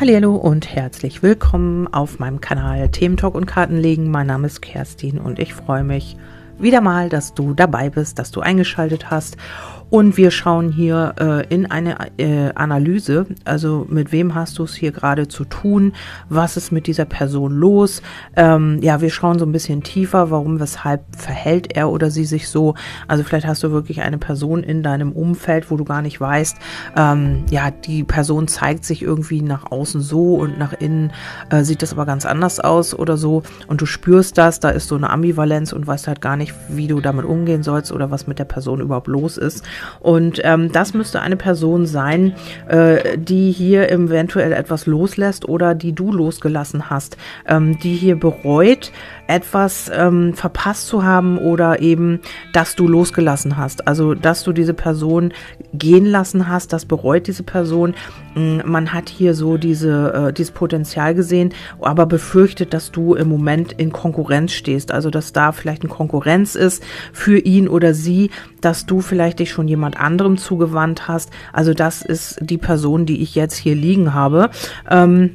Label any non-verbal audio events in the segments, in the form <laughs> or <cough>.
Hallo und herzlich willkommen auf meinem Kanal Thementalk und Kartenlegen. Mein Name ist Kerstin und ich freue mich wieder mal, dass du dabei bist, dass du eingeschaltet hast und wir schauen hier äh, in eine äh, Analyse, also mit wem hast du es hier gerade zu tun, was ist mit dieser Person los. Ähm, ja, wir schauen so ein bisschen tiefer, warum, weshalb verhält er oder sie sich so. Also vielleicht hast du wirklich eine Person in deinem Umfeld, wo du gar nicht weißt, ähm, ja, die Person zeigt sich irgendwie nach außen so und nach innen äh, sieht das aber ganz anders aus oder so. Und du spürst das, da ist so eine Ambivalenz und weißt halt gar nicht, wie du damit umgehen sollst oder was mit der Person überhaupt los ist. Und ähm, das müsste eine Person sein, äh, die hier eventuell etwas loslässt oder die du losgelassen hast, ähm, die hier bereut, etwas ähm, verpasst zu haben oder eben, dass du losgelassen hast. Also, dass du diese Person gehen lassen hast, das bereut diese Person. Mm, man hat hier so diese, äh, dieses Potenzial gesehen, aber befürchtet, dass du im Moment in Konkurrenz stehst. Also, dass da vielleicht eine Konkurrenz ist für ihn oder sie, dass du vielleicht dich schon jemand anderem zugewandt hast. Also, das ist die Person, die ich jetzt hier liegen habe. Ähm,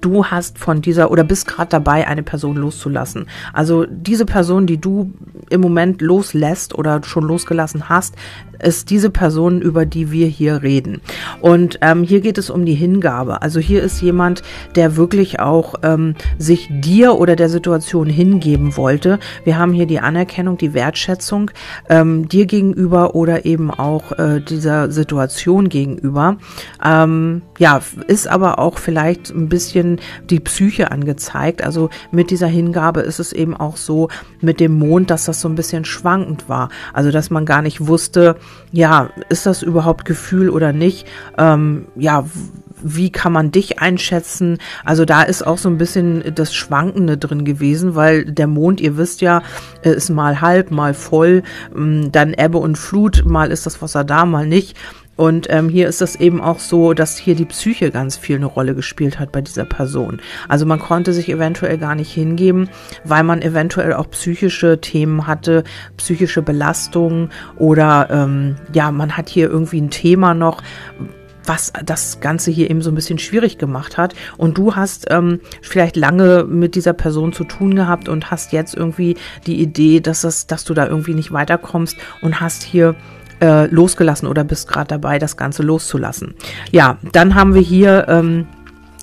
du hast von dieser oder bist gerade dabei, eine Person loszulassen. Also diese Person, die du im Moment loslässt oder schon losgelassen hast, ist diese Person, über die wir hier reden. Und ähm, hier geht es um die Hingabe. Also hier ist jemand, der wirklich auch ähm, sich dir oder der Situation hingeben wollte. Wir haben hier die Anerkennung, die Wertschätzung ähm, dir gegenüber oder eben auch äh, dieser Situation gegenüber. Ähm, ja, ist aber auch vielleicht ein bisschen die Psyche angezeigt. Also mit dieser Hingabe ist es eben auch so mit dem Mond, dass das so ein bisschen schwankend war. Also dass man gar nicht wusste, ja, ist das überhaupt Gefühl oder nicht? Ähm, ja, wie kann man dich einschätzen? Also da ist auch so ein bisschen das Schwankende drin gewesen, weil der Mond, ihr wisst ja, ist mal halb, mal voll, ähm, dann Ebbe und Flut, mal ist das Wasser da, mal nicht. Und ähm, hier ist es eben auch so, dass hier die Psyche ganz viel eine Rolle gespielt hat bei dieser Person. Also man konnte sich eventuell gar nicht hingeben, weil man eventuell auch psychische Themen hatte, psychische Belastungen oder ähm, ja, man hat hier irgendwie ein Thema noch, was das Ganze hier eben so ein bisschen schwierig gemacht hat. Und du hast ähm, vielleicht lange mit dieser Person zu tun gehabt und hast jetzt irgendwie die Idee, dass, das, dass du da irgendwie nicht weiterkommst und hast hier äh, losgelassen oder bist gerade dabei, das Ganze loszulassen. Ja, dann haben wir hier ähm,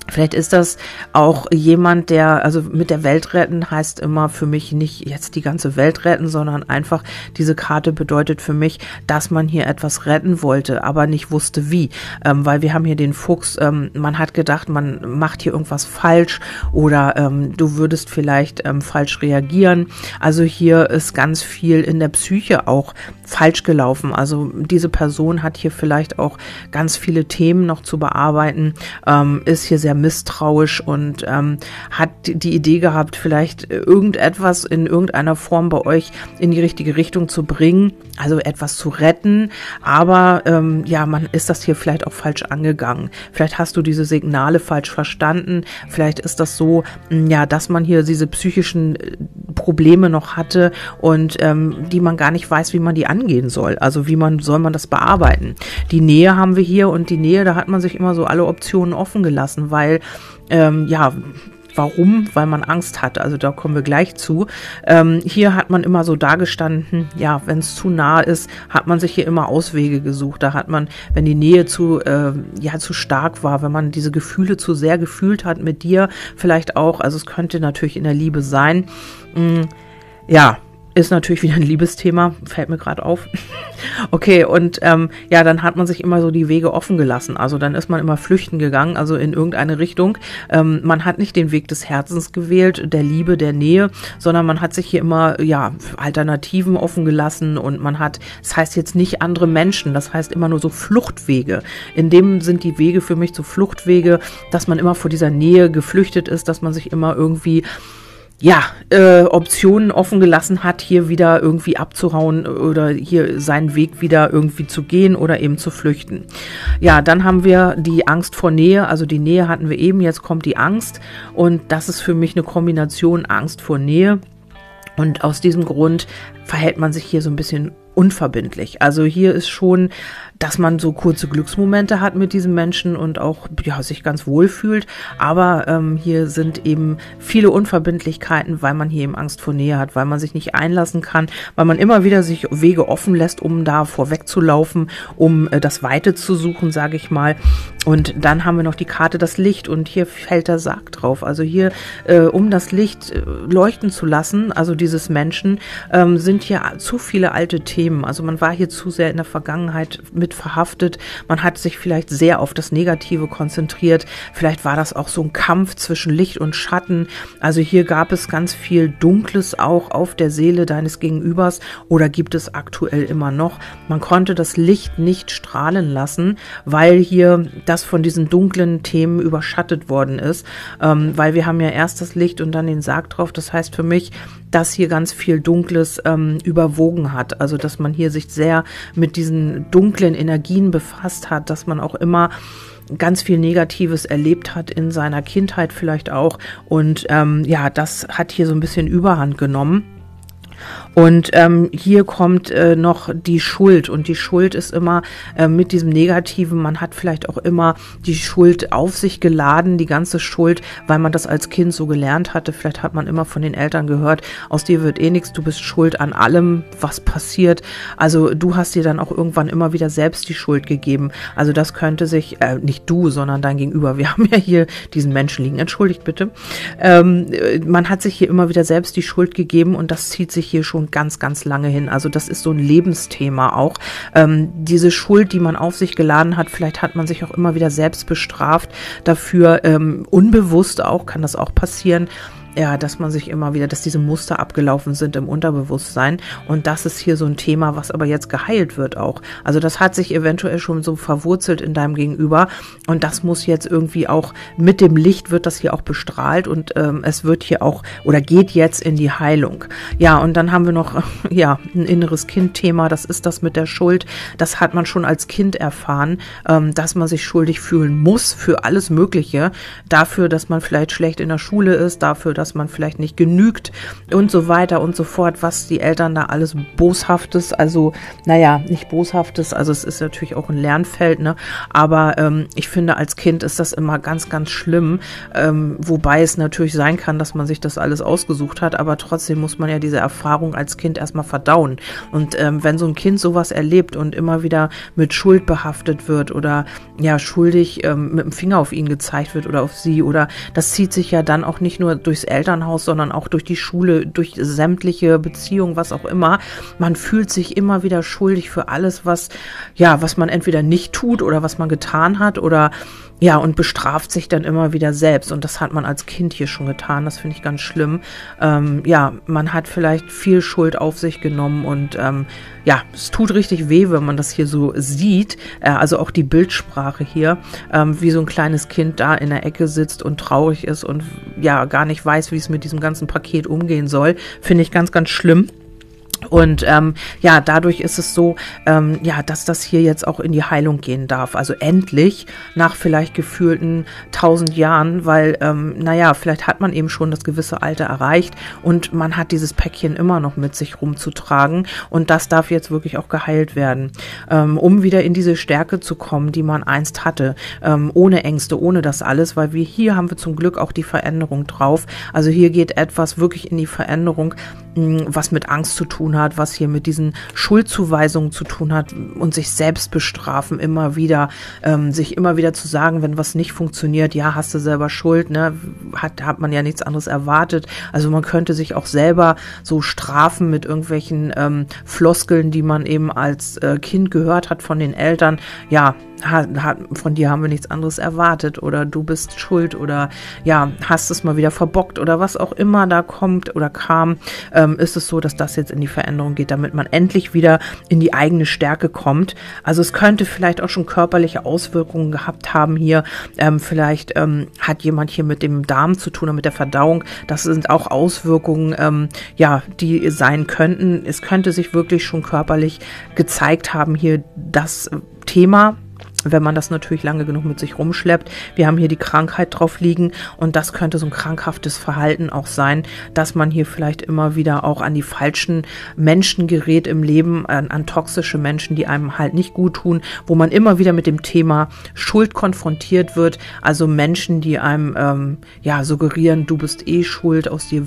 Vielleicht ist das auch jemand, der, also mit der Welt retten heißt immer für mich nicht jetzt die ganze Welt retten, sondern einfach diese Karte bedeutet für mich, dass man hier etwas retten wollte, aber nicht wusste wie. Ähm, weil wir haben hier den Fuchs, ähm, man hat gedacht, man macht hier irgendwas falsch oder ähm, du würdest vielleicht ähm, falsch reagieren. Also hier ist ganz viel in der Psyche auch falsch gelaufen. Also diese Person hat hier vielleicht auch ganz viele Themen noch zu bearbeiten, ähm, ist hier sehr sehr misstrauisch und ähm, hat die Idee gehabt, vielleicht irgendetwas in irgendeiner Form bei euch in die richtige Richtung zu bringen, also etwas zu retten. Aber ähm, ja, man ist das hier vielleicht auch falsch angegangen. Vielleicht hast du diese Signale falsch verstanden. Vielleicht ist das so, hm, ja, dass man hier diese psychischen äh, Probleme noch hatte und ähm, die man gar nicht weiß, wie man die angehen soll. Also wie man soll man das bearbeiten. Die Nähe haben wir hier und die Nähe, da hat man sich immer so alle Optionen offen gelassen, weil weil ähm, ja, Warum? Weil man Angst hat. Also da kommen wir gleich zu. Ähm, hier hat man immer so dargestanden, ja, wenn es zu nah ist, hat man sich hier immer Auswege gesucht. Da hat man, wenn die Nähe zu, äh, ja, zu stark war, wenn man diese Gefühle zu sehr gefühlt hat mit dir, vielleicht auch, also es könnte natürlich in der Liebe sein. Mm, ja, ist natürlich wieder ein Liebesthema, fällt mir gerade auf. <laughs> okay, und ähm, ja, dann hat man sich immer so die Wege offen gelassen. Also dann ist man immer flüchten gegangen, also in irgendeine Richtung. Ähm, man hat nicht den Weg des Herzens gewählt, der Liebe, der Nähe, sondern man hat sich hier immer, ja, Alternativen offen gelassen und man hat, das heißt jetzt nicht andere Menschen, das heißt immer nur so Fluchtwege. In dem sind die Wege für mich so Fluchtwege, dass man immer vor dieser Nähe geflüchtet ist, dass man sich immer irgendwie ja, äh, Optionen offen gelassen hat, hier wieder irgendwie abzuhauen oder hier seinen Weg wieder irgendwie zu gehen oder eben zu flüchten. Ja, dann haben wir die Angst vor Nähe, also die Nähe hatten wir eben, jetzt kommt die Angst und das ist für mich eine Kombination Angst vor Nähe. Und aus diesem Grund verhält man sich hier so ein bisschen unverbindlich. Also hier ist schon dass man so kurze Glücksmomente hat mit diesem Menschen und auch ja, sich ganz wohl fühlt. Aber ähm, hier sind eben viele Unverbindlichkeiten, weil man hier eben Angst vor Nähe hat, weil man sich nicht einlassen kann, weil man immer wieder sich Wege offen lässt, um da vorwegzulaufen, um äh, das Weite zu suchen, sage ich mal. Und dann haben wir noch die Karte das Licht und hier fällt der Sarg drauf. Also hier, äh, um das Licht äh, leuchten zu lassen, also dieses Menschen, ähm, sind hier zu viele alte Themen. Also man war hier zu sehr in der Vergangenheit mit verhaftet. Man hat sich vielleicht sehr auf das Negative konzentriert. Vielleicht war das auch so ein Kampf zwischen Licht und Schatten. Also hier gab es ganz viel Dunkles auch auf der Seele deines Gegenübers oder gibt es aktuell immer noch. Man konnte das Licht nicht strahlen lassen, weil hier das von diesen dunklen Themen überschattet worden ist, ähm, weil wir haben ja erst das Licht und dann den Sarg drauf. Das heißt für mich, dass hier ganz viel Dunkles ähm, überwogen hat. Also dass man hier sich sehr mit diesen dunklen Energien befasst hat, dass man auch immer ganz viel Negatives erlebt hat in seiner Kindheit vielleicht auch. Und ähm, ja, das hat hier so ein bisschen Überhand genommen. Und ähm, hier kommt äh, noch die Schuld. Und die Schuld ist immer äh, mit diesem Negativen, man hat vielleicht auch immer die Schuld auf sich geladen, die ganze Schuld, weil man das als Kind so gelernt hatte. Vielleicht hat man immer von den Eltern gehört, aus dir wird eh nichts, du bist schuld an allem, was passiert. Also du hast dir dann auch irgendwann immer wieder selbst die Schuld gegeben. Also das könnte sich, äh, nicht du, sondern dein Gegenüber. Wir <laughs> haben ja hier diesen Menschen liegen, entschuldigt bitte. Ähm, man hat sich hier immer wieder selbst die Schuld gegeben und das zieht sich hier schon schon ganz, ganz lange hin. Also das ist so ein Lebensthema auch. Ähm, diese Schuld, die man auf sich geladen hat, vielleicht hat man sich auch immer wieder selbst bestraft dafür, ähm, unbewusst auch, kann das auch passieren ja, dass man sich immer wieder, dass diese Muster abgelaufen sind im Unterbewusstsein. Und das ist hier so ein Thema, was aber jetzt geheilt wird auch. Also das hat sich eventuell schon so verwurzelt in deinem Gegenüber. Und das muss jetzt irgendwie auch mit dem Licht wird das hier auch bestrahlt und ähm, es wird hier auch oder geht jetzt in die Heilung. Ja, und dann haben wir noch, <laughs> ja, ein inneres Kind-Thema. Das ist das mit der Schuld. Das hat man schon als Kind erfahren, ähm, dass man sich schuldig fühlen muss für alles Mögliche. Dafür, dass man vielleicht schlecht in der Schule ist, dafür, dass dass man vielleicht nicht genügt und so weiter und so fort, was die Eltern da alles Boshaftes, also naja, nicht Boshaftes, also es ist natürlich auch ein Lernfeld, ne? aber ähm, ich finde, als Kind ist das immer ganz, ganz schlimm, ähm, wobei es natürlich sein kann, dass man sich das alles ausgesucht hat, aber trotzdem muss man ja diese Erfahrung als Kind erstmal verdauen. Und ähm, wenn so ein Kind sowas erlebt und immer wieder mit Schuld behaftet wird oder ja, schuldig ähm, mit dem Finger auf ihn gezeigt wird oder auf sie oder das zieht sich ja dann auch nicht nur durchs Elternhaus, sondern auch durch die Schule, durch sämtliche Beziehungen, was auch immer. Man fühlt sich immer wieder schuldig für alles, was, ja, was man entweder nicht tut oder was man getan hat oder ja, und bestraft sich dann immer wieder selbst. Und das hat man als Kind hier schon getan. Das finde ich ganz schlimm. Ähm, ja, man hat vielleicht viel Schuld auf sich genommen und ähm, ja, es tut richtig weh, wenn man das hier so sieht. Äh, also auch die Bildsprache hier, ähm, wie so ein kleines Kind da in der Ecke sitzt und traurig ist und ja, gar nicht weiß, wie es mit diesem ganzen Paket umgehen soll. Finde ich ganz, ganz schlimm. Und ähm, ja, dadurch ist es so, ähm, ja, dass das hier jetzt auch in die Heilung gehen darf. Also endlich nach vielleicht gefühlten tausend Jahren, weil, ähm, naja, vielleicht hat man eben schon das gewisse Alter erreicht und man hat dieses Päckchen immer noch mit sich rumzutragen und das darf jetzt wirklich auch geheilt werden, ähm, um wieder in diese Stärke zu kommen, die man einst hatte, ähm, ohne Ängste, ohne das alles, weil wir hier haben wir zum Glück auch die Veränderung drauf. Also hier geht etwas wirklich in die Veränderung, was mit Angst zu tun hat, was hier mit diesen Schuldzuweisungen zu tun hat und sich selbst bestrafen immer wieder, ähm, sich immer wieder zu sagen, wenn was nicht funktioniert, ja, hast du selber Schuld, ne, hat, hat man ja nichts anderes erwartet. Also man könnte sich auch selber so strafen mit irgendwelchen ähm, Floskeln, die man eben als äh, Kind gehört hat von den Eltern. Ja, von dir haben wir nichts anderes erwartet oder du bist schuld oder ja, hast es mal wieder verbockt oder was auch immer da kommt oder kam, ähm, ist es so, dass das jetzt in die Veränderung geht, damit man endlich wieder in die eigene Stärke kommt. Also es könnte vielleicht auch schon körperliche Auswirkungen gehabt haben hier. Ähm, vielleicht ähm, hat jemand hier mit dem Darm zu tun oder mit der Verdauung. Das sind auch Auswirkungen, ähm, ja, die sein könnten. Es könnte sich wirklich schon körperlich gezeigt haben hier das Thema wenn man das natürlich lange genug mit sich rumschleppt. Wir haben hier die Krankheit drauf liegen und das könnte so ein krankhaftes Verhalten auch sein, dass man hier vielleicht immer wieder auch an die falschen Menschen gerät im Leben, an, an toxische Menschen, die einem halt nicht gut tun, wo man immer wieder mit dem Thema Schuld konfrontiert wird. Also Menschen, die einem ähm, ja suggerieren, du bist eh schuld, aus dir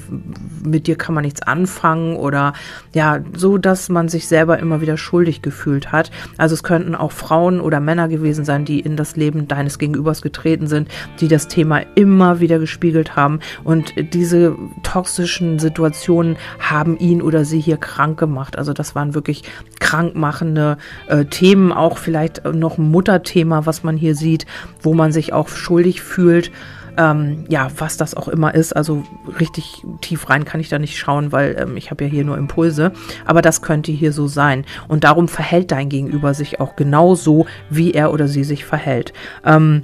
mit dir kann man nichts anfangen oder ja so, dass man sich selber immer wieder schuldig gefühlt hat. Also es könnten auch Frauen oder Männer gewesen sein, die in das Leben deines Gegenübers getreten sind, die das Thema immer wieder gespiegelt haben und diese toxischen Situationen haben ihn oder sie hier krank gemacht. Also das waren wirklich krankmachende äh, Themen, auch vielleicht noch Mutterthema, was man hier sieht, wo man sich auch schuldig fühlt. Ähm, ja, was das auch immer ist. Also richtig tief rein kann ich da nicht schauen, weil ähm, ich habe ja hier nur Impulse. Aber das könnte hier so sein. Und darum verhält dein Gegenüber sich auch genauso, wie er oder sie sich verhält. Ähm,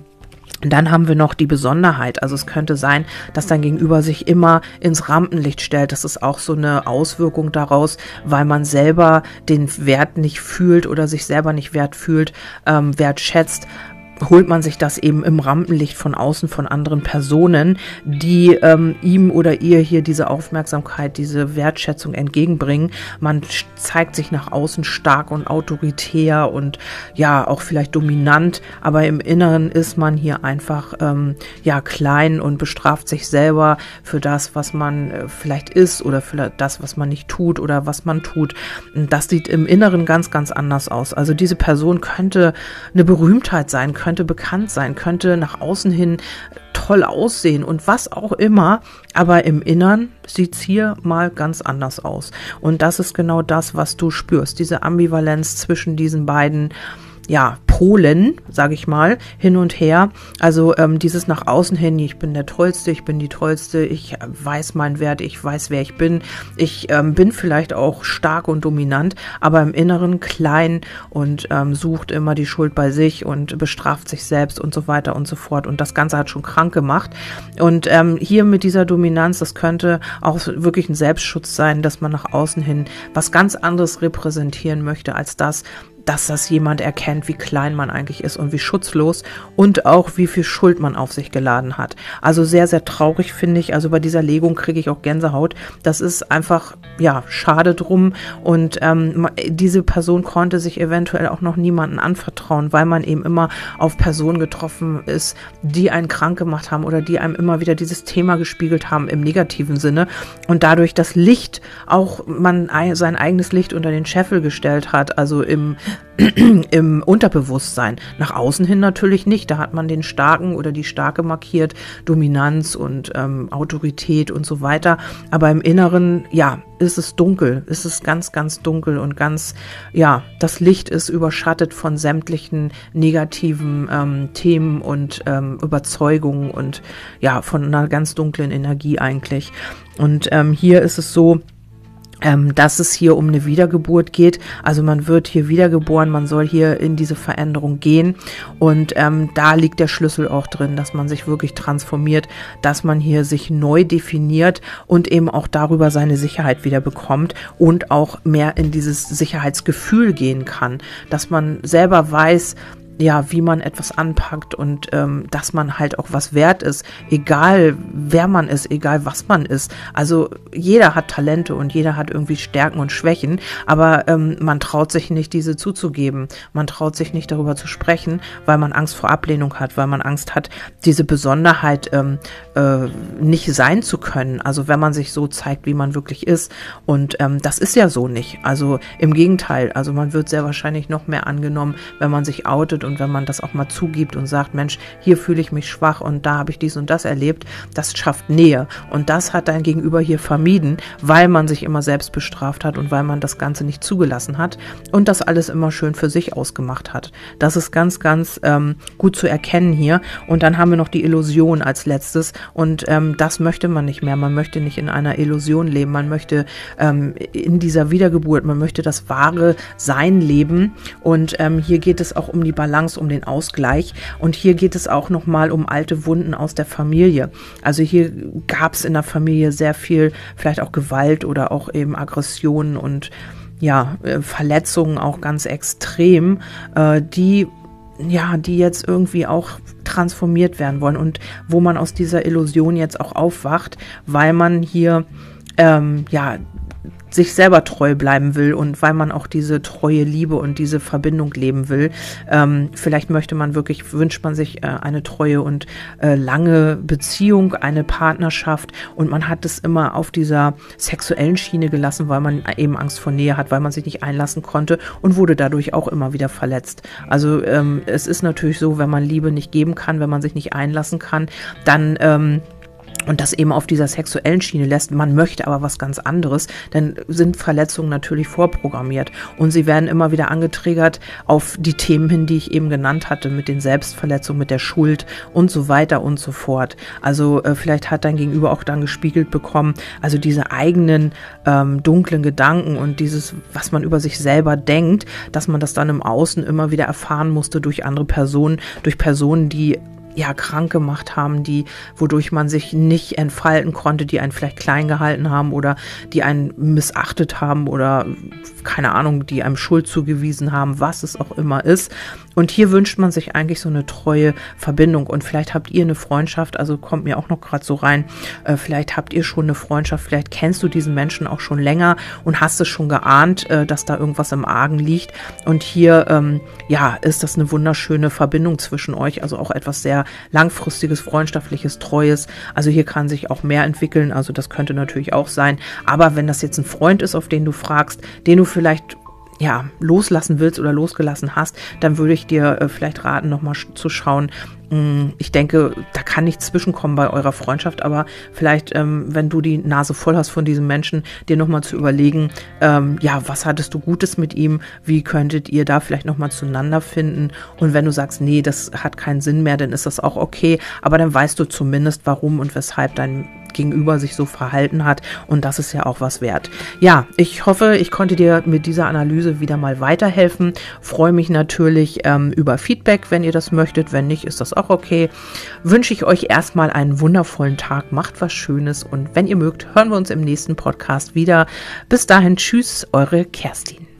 dann haben wir noch die Besonderheit. Also es könnte sein, dass dein Gegenüber sich immer ins Rampenlicht stellt. Das ist auch so eine Auswirkung daraus, weil man selber den Wert nicht fühlt oder sich selber nicht wert fühlt, ähm, wertschätzt holt man sich das eben im Rampenlicht von außen von anderen Personen, die ähm, ihm oder ihr hier diese Aufmerksamkeit, diese Wertschätzung entgegenbringen. Man zeigt sich nach außen stark und autoritär und ja auch vielleicht dominant, aber im Inneren ist man hier einfach ähm, ja klein und bestraft sich selber für das, was man äh, vielleicht ist oder für das, was man nicht tut oder was man tut. Das sieht im Inneren ganz, ganz anders aus. Also diese Person könnte eine Berühmtheit sein, könnte könnte bekannt sein, könnte nach außen hin toll aussehen und was auch immer, aber im Innern sieht es hier mal ganz anders aus. Und das ist genau das, was du spürst, diese Ambivalenz zwischen diesen beiden ja, Polen, sage ich mal, hin und her. Also ähm, dieses nach außen hin, ich bin der Tollste, ich bin die Tollste, ich weiß meinen Wert, ich weiß, wer ich bin. Ich ähm, bin vielleicht auch stark und dominant, aber im Inneren klein und ähm, sucht immer die Schuld bei sich und bestraft sich selbst und so weiter und so fort. Und das Ganze hat schon krank gemacht. Und ähm, hier mit dieser Dominanz, das könnte auch wirklich ein Selbstschutz sein, dass man nach außen hin was ganz anderes repräsentieren möchte als das, dass das jemand erkennt, wie klein man eigentlich ist und wie schutzlos und auch wie viel Schuld man auf sich geladen hat. Also sehr, sehr traurig finde ich. Also bei dieser Legung kriege ich auch Gänsehaut. Das ist einfach, ja, schade drum. Und ähm, diese Person konnte sich eventuell auch noch niemanden anvertrauen, weil man eben immer auf Personen getroffen ist, die einen krank gemacht haben oder die einem immer wieder dieses Thema gespiegelt haben im negativen Sinne. Und dadurch das Licht auch man sein eigenes Licht unter den Scheffel gestellt hat, also im <clears throat> im Unterbewusstsein. Nach außen hin natürlich nicht. Da hat man den Starken oder die Starke markiert, Dominanz und ähm, Autorität und so weiter. Aber im Inneren, ja, ist es dunkel. Ist es ganz, ganz dunkel und ganz, ja, das Licht ist überschattet von sämtlichen negativen ähm, Themen und ähm, Überzeugungen und ja, von einer ganz dunklen Energie eigentlich. Und ähm, hier ist es so, ähm, dass es hier um eine Wiedergeburt geht. Also man wird hier wiedergeboren, man soll hier in diese Veränderung gehen. Und ähm, da liegt der Schlüssel auch drin, dass man sich wirklich transformiert, dass man hier sich neu definiert und eben auch darüber seine Sicherheit wieder bekommt und auch mehr in dieses Sicherheitsgefühl gehen kann, dass man selber weiß, ja, wie man etwas anpackt und ähm, dass man halt auch was wert ist, egal wer man ist, egal was man ist. Also jeder hat Talente und jeder hat irgendwie Stärken und Schwächen, aber ähm, man traut sich nicht, diese zuzugeben. Man traut sich nicht darüber zu sprechen, weil man Angst vor Ablehnung hat, weil man Angst hat, diese Besonderheit ähm, äh, nicht sein zu können. Also wenn man sich so zeigt, wie man wirklich ist. Und ähm, das ist ja so nicht. Also im Gegenteil, also man wird sehr wahrscheinlich noch mehr angenommen, wenn man sich outet und wenn man das auch mal zugibt und sagt, Mensch, hier fühle ich mich schwach und da habe ich dies und das erlebt, das schafft Nähe. Und das hat dein Gegenüber hier vermieden, weil man sich immer selbst bestraft hat und weil man das Ganze nicht zugelassen hat und das alles immer schön für sich ausgemacht hat. Das ist ganz, ganz ähm, gut zu erkennen hier. Und dann haben wir noch die Illusion als letztes und ähm, das möchte man nicht mehr. Man möchte nicht in einer Illusion leben. Man möchte ähm, in dieser Wiedergeburt, man möchte das wahre Sein leben. Und ähm, hier geht es auch um die Balance Balance, um den Ausgleich. Und hier geht es auch nochmal um alte Wunden aus der Familie. Also hier gab es in der Familie sehr viel, vielleicht auch Gewalt oder auch eben Aggressionen und ja, äh, Verletzungen auch ganz extrem, äh, die ja, die jetzt irgendwie auch transformiert werden wollen und wo man aus dieser Illusion jetzt auch aufwacht, weil man hier ähm, ja sich selber treu bleiben will und weil man auch diese treue Liebe und diese Verbindung leben will. Ähm, vielleicht möchte man wirklich, wünscht man sich äh, eine treue und äh, lange Beziehung, eine Partnerschaft und man hat es immer auf dieser sexuellen Schiene gelassen, weil man eben Angst vor Nähe hat, weil man sich nicht einlassen konnte und wurde dadurch auch immer wieder verletzt. Also ähm, es ist natürlich so, wenn man Liebe nicht geben kann, wenn man sich nicht einlassen kann, dann ähm, und das eben auf dieser sexuellen Schiene lässt, man möchte aber was ganz anderes, dann sind Verletzungen natürlich vorprogrammiert und sie werden immer wieder angetriggert auf die Themen hin, die ich eben genannt hatte, mit den Selbstverletzungen, mit der Schuld und so weiter und so fort. Also äh, vielleicht hat dein Gegenüber auch dann gespiegelt bekommen, also diese eigenen ähm, dunklen Gedanken und dieses, was man über sich selber denkt, dass man das dann im Außen immer wieder erfahren musste durch andere Personen, durch Personen, die ja krank gemacht haben, die wodurch man sich nicht entfalten konnte, die einen vielleicht klein gehalten haben oder die einen missachtet haben oder keine Ahnung, die einem Schuld zugewiesen haben, was es auch immer ist. Und hier wünscht man sich eigentlich so eine treue Verbindung und vielleicht habt ihr eine Freundschaft, also kommt mir auch noch gerade so rein, äh, vielleicht habt ihr schon eine Freundschaft, vielleicht kennst du diesen Menschen auch schon länger und hast es schon geahnt, äh, dass da irgendwas im Argen liegt. Und hier, ähm, ja, ist das eine wunderschöne Verbindung zwischen euch, also auch etwas sehr langfristiges, freundschaftliches, treues. Also hier kann sich auch mehr entwickeln, also das könnte natürlich auch sein. Aber wenn das jetzt ein Freund ist, auf den du fragst, den du vielleicht ja, loslassen willst oder losgelassen hast, dann würde ich dir äh, vielleicht raten, nochmal zu schauen. Mm, ich denke, da kann nichts zwischenkommen bei eurer Freundschaft, aber vielleicht, ähm, wenn du die Nase voll hast von diesem Menschen, dir nochmal zu überlegen, ähm, ja, was hattest du Gutes mit ihm? Wie könntet ihr da vielleicht nochmal zueinander finden? Und wenn du sagst, nee, das hat keinen Sinn mehr, dann ist das auch okay. Aber dann weißt du zumindest, warum und weshalb dein Gegenüber sich so verhalten hat. Und das ist ja auch was wert. Ja, ich hoffe, ich konnte dir mit dieser Analyse wieder mal weiterhelfen. Freue mich natürlich ähm, über Feedback, wenn ihr das möchtet. Wenn nicht, ist das auch okay. Wünsche ich euch erstmal einen wundervollen Tag. Macht was Schönes. Und wenn ihr mögt, hören wir uns im nächsten Podcast wieder. Bis dahin, tschüss, eure Kerstin.